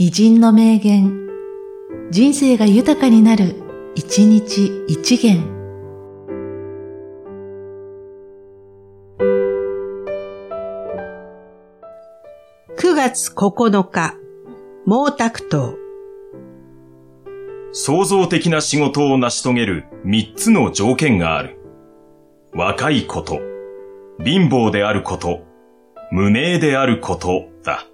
偉人の名言、人生が豊かになる、一日一元。9月9日、毛沢東。創造的な仕事を成し遂げる3つの条件がある。若いこと、貧乏であること、無名であることだ。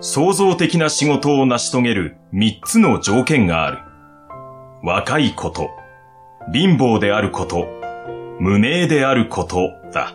創造的な仕事を成し遂げる三つの条件がある。若いこと、貧乏であること、無名であることだ。